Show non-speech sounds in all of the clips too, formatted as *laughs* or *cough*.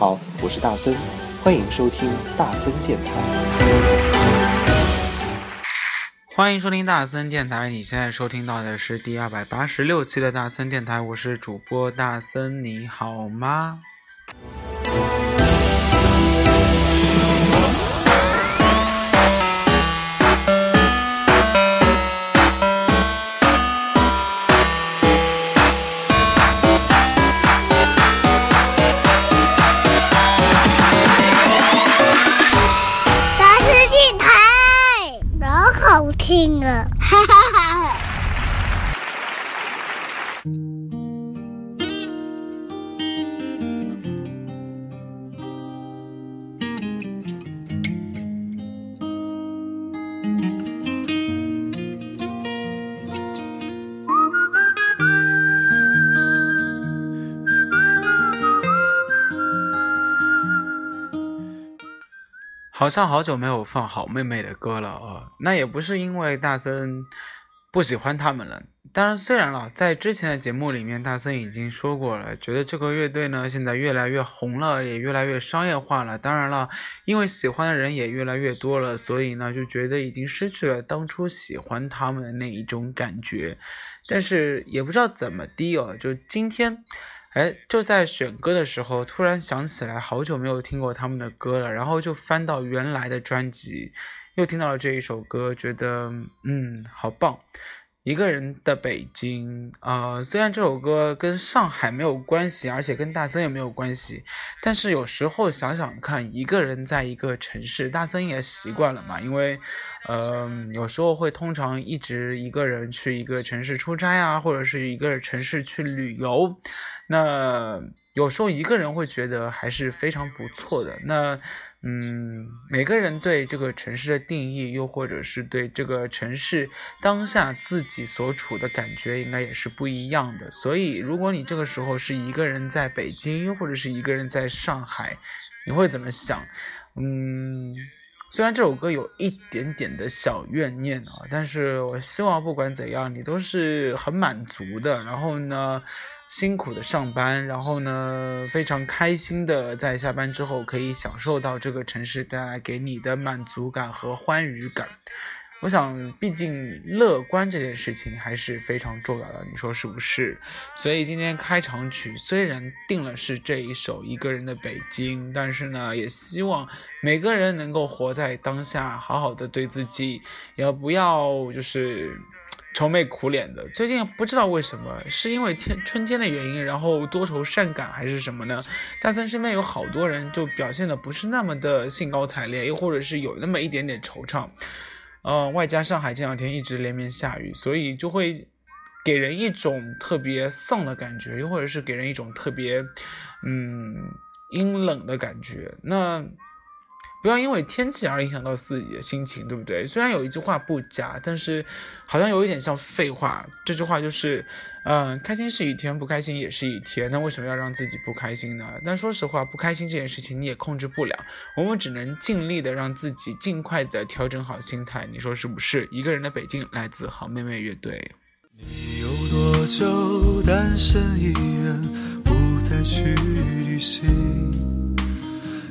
好，我是大森，欢迎收听大森电台。欢迎收听大森电台，你现在收听到的是第二百八十六期的大森电台，我是主播大森，你好吗？好像好久没有放好妹妹的歌了啊，那也不是因为大森不喜欢他们了。当然，虽然了，在之前的节目里面，大森已经说过了，觉得这个乐队呢现在越来越红了，也越来越商业化了。当然了，因为喜欢的人也越来越多了，所以呢就觉得已经失去了当初喜欢他们的那一种感觉。但是也不知道怎么的哦，就今天。哎，就在选歌的时候，突然想起来好久没有听过他们的歌了，然后就翻到原来的专辑，又听到了这一首歌，觉得嗯，好棒。一个人的北京啊，虽然这首歌跟上海没有关系，而且跟大森也没有关系，但是有时候想想看，一个人在一个城市，大森也习惯了嘛，因为，嗯，有时候会通常一直一个人去一个城市出差啊，或者是一个城市去旅游，那。有时候一个人会觉得还是非常不错的。那，嗯，每个人对这个城市的定义，又或者是对这个城市当下自己所处的感觉，应该也是不一样的。所以，如果你这个时候是一个人在北京，或者是一个人在上海，你会怎么想？嗯，虽然这首歌有一点点的小怨念啊，但是我希望不管怎样，你都是很满足的。然后呢？辛苦的上班，然后呢，非常开心的在下班之后可以享受到这个城市带来给你的满足感和欢愉感。我想，毕竟乐观这件事情还是非常重要的，你说是不是？所以今天开场曲虽然定了是这一首《一个人的北京》，但是呢，也希望每个人能够活在当下，好好的对自己，也不要就是。愁眉苦脸的，最近不知道为什么，是因为天春天的原因，然后多愁善感还是什么呢？大森身边有好多人就表现的不是那么的兴高采烈，又或者是有那么一点点惆怅，嗯，外加上海这两天一直连绵下雨，所以就会给人一种特别丧的感觉，又或者是给人一种特别嗯阴冷的感觉。那。不要因为天气而影响到自己的心情，对不对？虽然有一句话不假，但是好像有一点像废话。这句话就是，嗯，开心是一天，不开心也是一天。那为什么要让自己不开心呢？但说实话，不开心这件事情你也控制不了，我们只能尽力的让自己尽快的调整好心态。你说是不是？一个人的北京来自好妹妹乐队。你有多久单身一人，不再去旅行？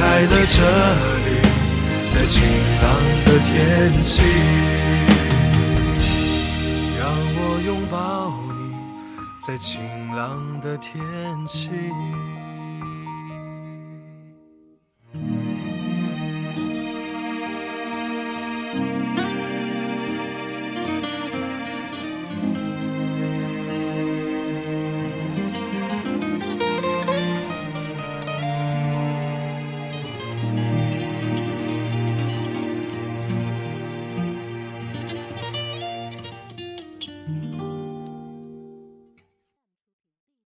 开了这里，在晴朗的天气，让我拥抱你，在晴朗的天气。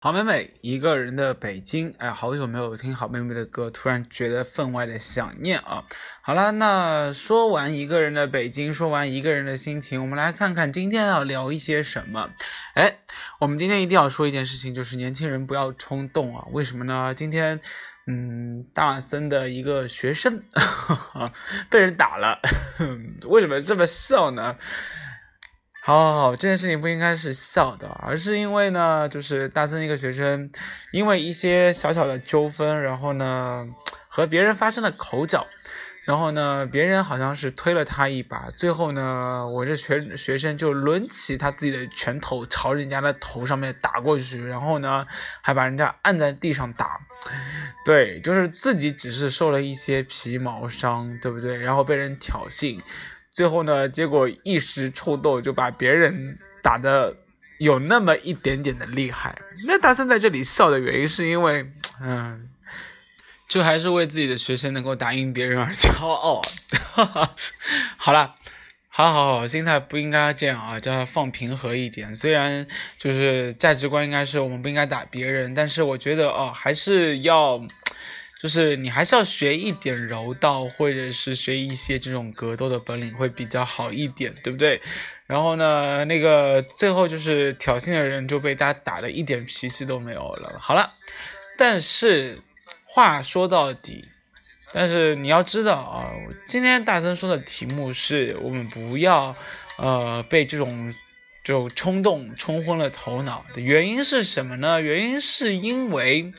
好妹妹一个人的北京，哎，好久没有听好妹妹的歌，突然觉得分外的想念啊。好了，那说完一个人的北京，说完一个人的心情，我们来看看今天要聊一些什么。哎，我们今天一定要说一件事情，就是年轻人不要冲动啊。为什么呢？今天，嗯，大森的一个学生 *laughs* 被人打了，*laughs* 为什么这么笑呢？好，好，好，这件事情不应该是笑的，而是因为呢，就是大森一个学生，因为一些小小的纠纷，然后呢，和别人发生了口角，然后呢，别人好像是推了他一把，最后呢，我这学学生就抡起他自己的拳头朝人家的头上面打过去，然后呢，还把人家按在地上打，对，就是自己只是受了一些皮毛伤，对不对？然后被人挑衅。最后呢，结果一时冲动就把别人打的有那么一点点的厉害。那大森在这里笑的原因是因为，嗯，就还是为自己的学生能够打赢别人而骄傲。*laughs* 好了，好好好，心态不应该这样啊，叫他放平和一点。虽然就是价值观应该是我们不应该打别人，但是我觉得哦，还是要。就是你还是要学一点柔道，或者是学一些这种格斗的本领会比较好一点，对不对？然后呢，那个最后就是挑衅的人就被大家打的一点脾气都没有了。好了，但是话说到底，但是你要知道啊，今天大森说的题目是我们不要呃被这种就冲动冲昏了头脑的原因是什么呢？原因是因为。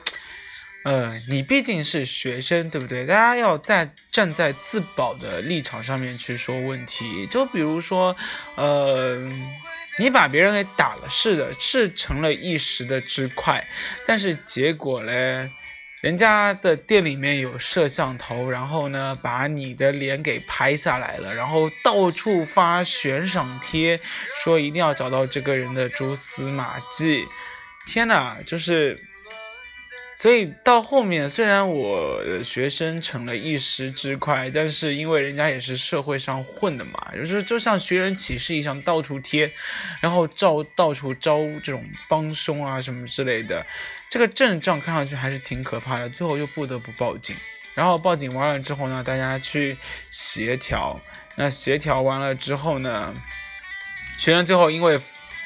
呃，你毕竟是学生，对不对？大家要在站在自保的立场上面去说问题。就比如说，呃，你把别人给打了，是的，是成了一时的之快，但是结果嘞，人家的店里面有摄像头，然后呢，把你的脸给拍下来了，然后到处发悬赏贴，说一定要找到这个人的蛛丝马迹。天哪，就是。所以到后面，虽然我的学生成了一时之快，但是因为人家也是社会上混的嘛，就是就像寻人启事一样到处贴，然后招到处招这种帮凶啊什么之类的，这个阵仗看上去还是挺可怕的。最后又不得不报警，然后报警完了之后呢，大家去协调，那协调完了之后呢，学生最后因为。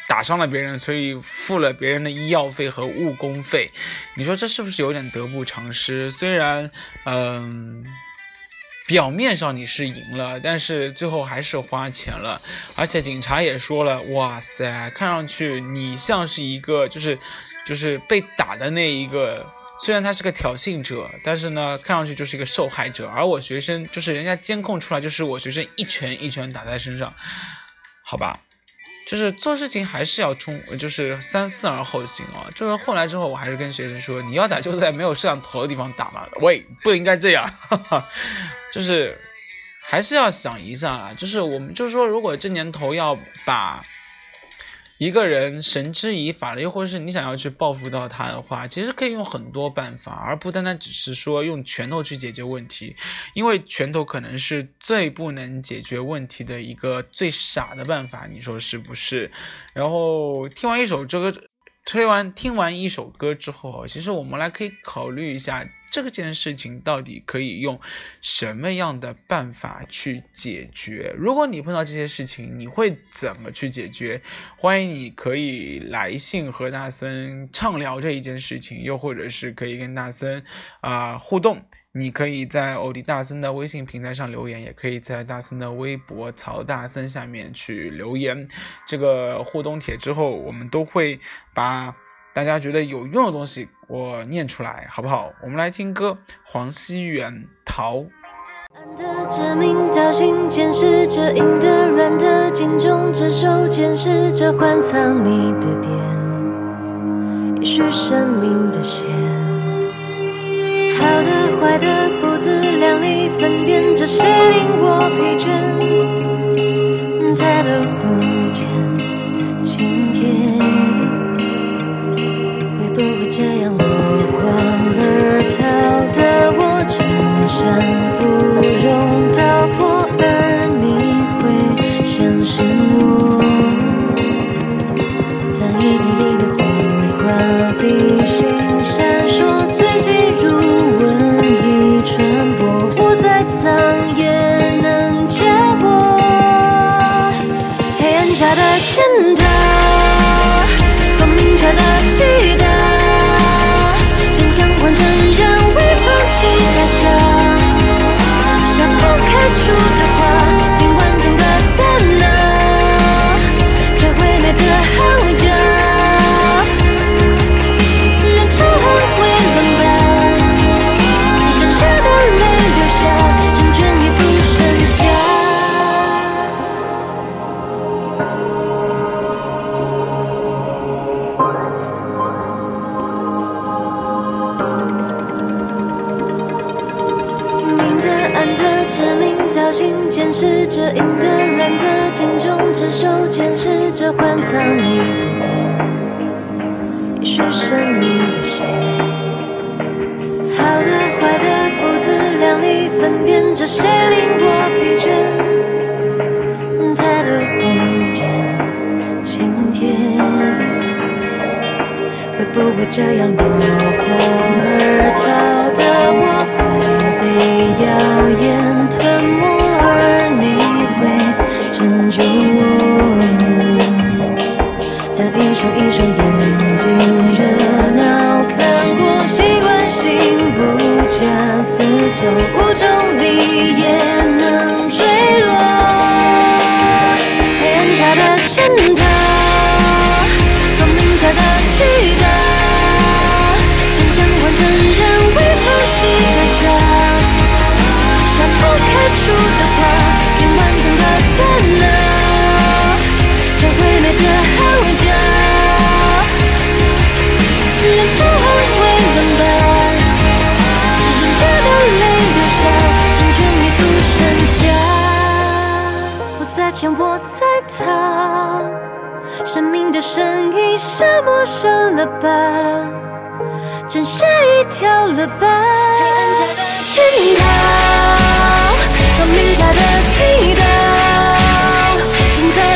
打伤了别人，所以付了别人的医药费和误工费，你说这是不是有点得不偿失？虽然，嗯，表面上你是赢了，但是最后还是花钱了。而且警察也说了，哇塞，看上去你像是一个，就是就是被打的那一个，虽然他是个挑衅者，但是呢，看上去就是一个受害者。而我学生就是人家监控出来，就是我学生一拳一拳打在身上，好吧。就是做事情还是要冲，就是三思而后行啊。就是后来之后，我还是跟学生说，你要打就在没有摄像头的地方打嘛。喂，不应该这样，哈 *laughs* 哈就是还是要想一下啊。就是我们就是说，如果这年头要把。一个人绳之以法了，又或者是你想要去报复到他的话，其实可以用很多办法，而不单单只是说用拳头去解决问题，因为拳头可能是最不能解决问题的一个最傻的办法，你说是不是？然后听完一首这个，推完听完一首歌之后，其实我们来可以考虑一下这件事情到底可以用什么样的办法去解决？如果你碰到这些事情，你会怎么去解决？欢迎你可以来信和大森畅聊这一件事情，又或者是可以跟大森啊、互动。你可以在欧迪大森的微信平台上留言，也可以在大森的微博曹大森下面去留言。这个互动帖之后，我们都会把大家觉得有用的东西我念出来，好不好？我们来听歌，黄熙远《逃》。的致命挑衅，监视着硬的、软的，紧中着手，监视着换藏你的点，也许生命的线。好的、坏的，不自量力分辨，着谁令我疲倦，抬头不见青天，会不会这样落荒而逃的我，真想肩头，光明下的期待。暗的，致命挑衅，监视着硬的、软的，紧中着手，监视着换藏你的点，也许生命的线。好的、坏的，不自量力分辨，着谁令我疲倦，他都不见今天。会不会这样落荒而逃的我，硝烟吞没而你会拯救我当一双一双眼睛热闹看过习惯性不假思索无重力也能坠落。黑暗下的沉塘的声音像陌生了吧，真下一条了吧。黑暗下的倾倒，光明下的祈祷，精彩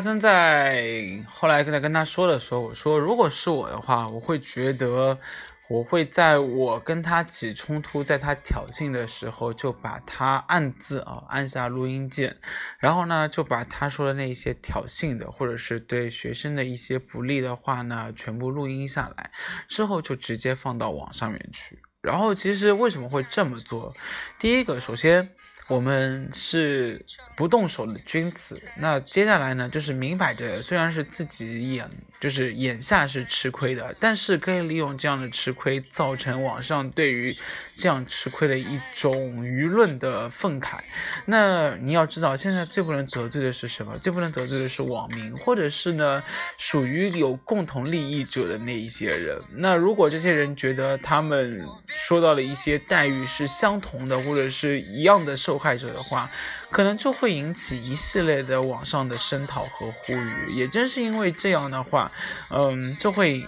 大森在后来跟他跟他说的时候，我说如果是我的话，我会觉得我会在我跟他起冲突，在他挑衅的时候，就把他暗自啊按下录音键，然后呢就把他说的那些挑衅的或者是对学生的一些不利的话呢，全部录音下来，之后就直接放到网上面去。然后其实为什么会这么做？第一个，首先。我们是不动手的君子。那接下来呢，就是明摆着，虽然是自己眼，就是眼下是吃亏的，但是可以利用这样的吃亏，造成网上对于这样吃亏的一种舆论的愤慨。那你要知道，现在最不能得罪的是什么？最不能得罪的是网民，或者是呢，属于有共同利益者的那一些人。那如果这些人觉得他们说到了一些待遇是相同的，或者是一样的受害者的话，可能就会引起一系列的网上的声讨和呼吁。也正是因为这样的话，嗯，就会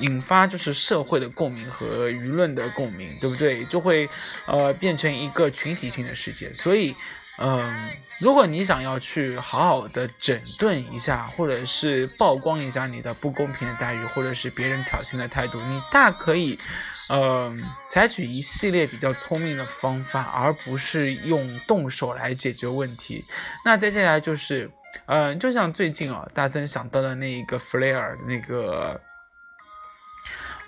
引发就是社会的共鸣和舆论的共鸣，对不对？就会呃变成一个群体性的事件。所以，嗯，如果你想要去好好的整顿一下，或者是曝光一下你的不公平的待遇，或者是别人挑衅的态度，你大可以。嗯，采取一系列比较聪明的方法，而不是用动手来解决问题。那接下来就是，嗯，就像最近啊，大森想到的那一个 Flare 那个，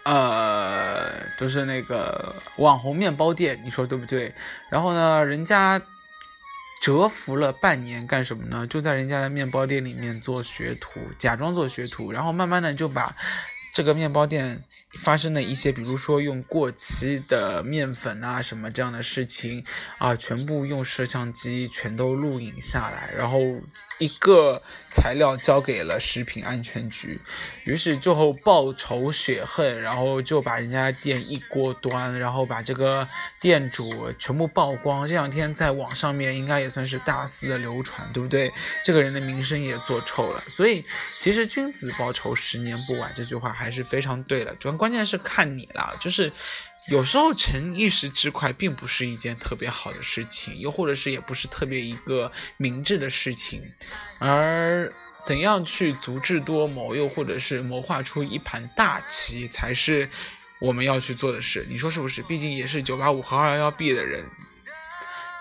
呃，就是那个网红面包店，你说对不对？然后呢，人家蛰伏了半年干什么呢？就在人家的面包店里面做学徒，假装做学徒，然后慢慢的就把。这个面包店发生的一些，比如说用过期的面粉啊什么这样的事情啊，全部用摄像机全都录影下来，然后。一个材料交给了食品安全局，于是最后报仇雪恨，然后就把人家店一锅端，然后把这个店主全部曝光。这两天在网上面应该也算是大肆的流传，对不对？这个人的名声也做臭了。所以其实君子报仇，十年不晚，这句话还是非常对的。主要关键是看你了，就是。有时候逞一时之快并不是一件特别好的事情，又或者是也不是特别一个明智的事情，而怎样去足智多谋，又或者是谋划出一盘大棋，才是我们要去做的事。你说是不是？毕竟也是九八五和二幺幺毕业的人，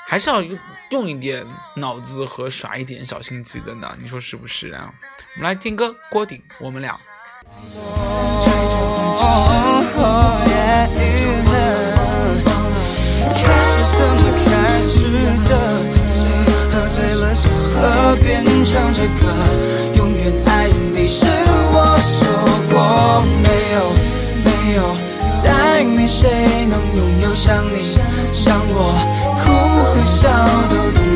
还是要用用一点脑子和耍一点小心机的呢？你说是不是啊？我们来听歌，郭顶，我们俩。开始怎么开始的？喝醉了小河边唱着歌，永远爱你是我说过没有没有，再没谁能拥有像你像我，哭和笑都懂。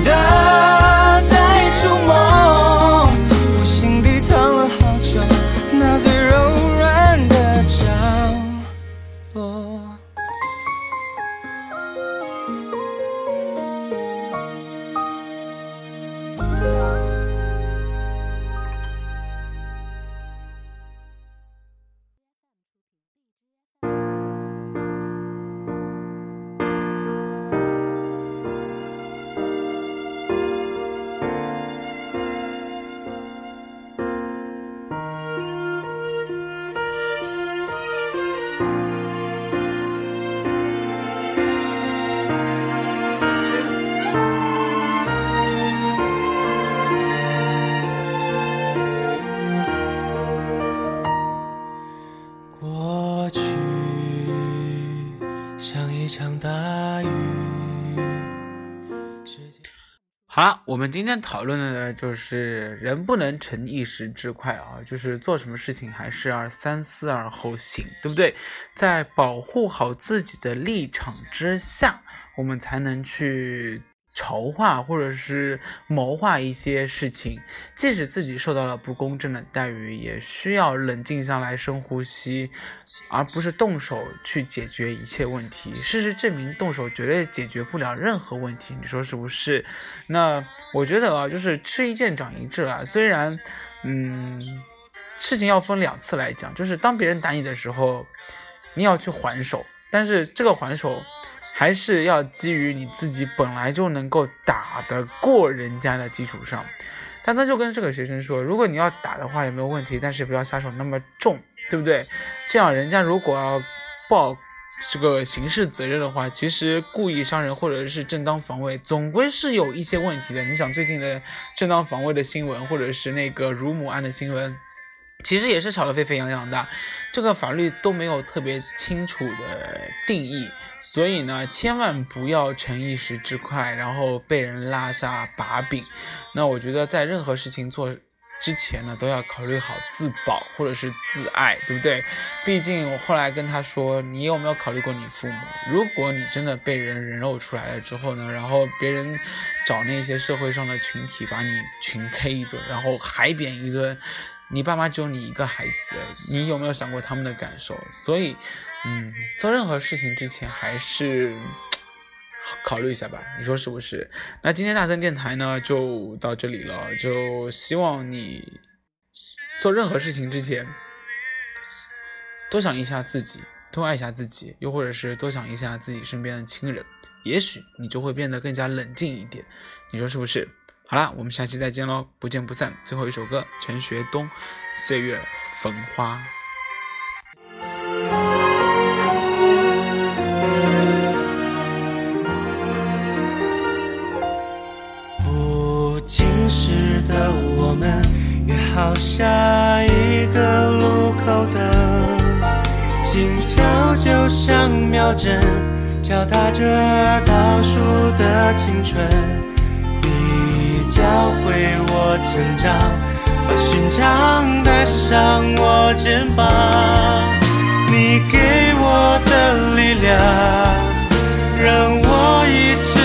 好了，我们今天讨论的呢，就是人不能逞一时之快啊，就是做什么事情还是要三思而后行，对不对？在保护好自己的立场之下，我们才能去。筹划或者是谋划一些事情，即使自己受到了不公正的待遇，也需要冷静下来，深呼吸，而不是动手去解决一切问题。事实证明，动手绝对解决不了任何问题，你说是不是？那我觉得啊，就是吃一堑长一智啊。虽然，嗯，事情要分两次来讲，就是当别人打你的时候，你要去还手，但是这个还手。还是要基于你自己本来就能够打得过人家的基础上，但他就跟这个学生说，如果你要打的话也没有问题，但是不要下手那么重，对不对？这样人家如果要报这个刑事责任的话，其实故意伤人或者是正当防卫，总归是有一些问题的。你想最近的正当防卫的新闻，或者是那个乳母案的新闻。其实也是吵得沸沸扬扬的，这个法律都没有特别清楚的定义，所以呢，千万不要逞一时之快，然后被人拉下把柄。那我觉得在任何事情做之前呢，都要考虑好自保或者是自爱，对不对？毕竟我后来跟他说，你有没有考虑过你父母？如果你真的被人人肉出来了之后呢，然后别人找那些社会上的群体把你群 K 一顿，然后海扁一顿。你爸妈只有你一个孩子，你有没有想过他们的感受？所以，嗯，做任何事情之前还是考虑一下吧，你说是不是？那今天大森电台呢就到这里了，就希望你做任何事情之前多想一下自己，多爱一下自己，又或者是多想一下自己身边的亲人，也许你就会变得更加冷静一点，你说是不是？好了，我们下期再见喽，不见不散。最后一首歌，陈学冬，《岁月逢花》。不经事的我们，约好下一个路口等，心跳就像秒针，敲打着倒数的青春。教会我成长，把勋章带上我肩膀。你给我的力量，让我一直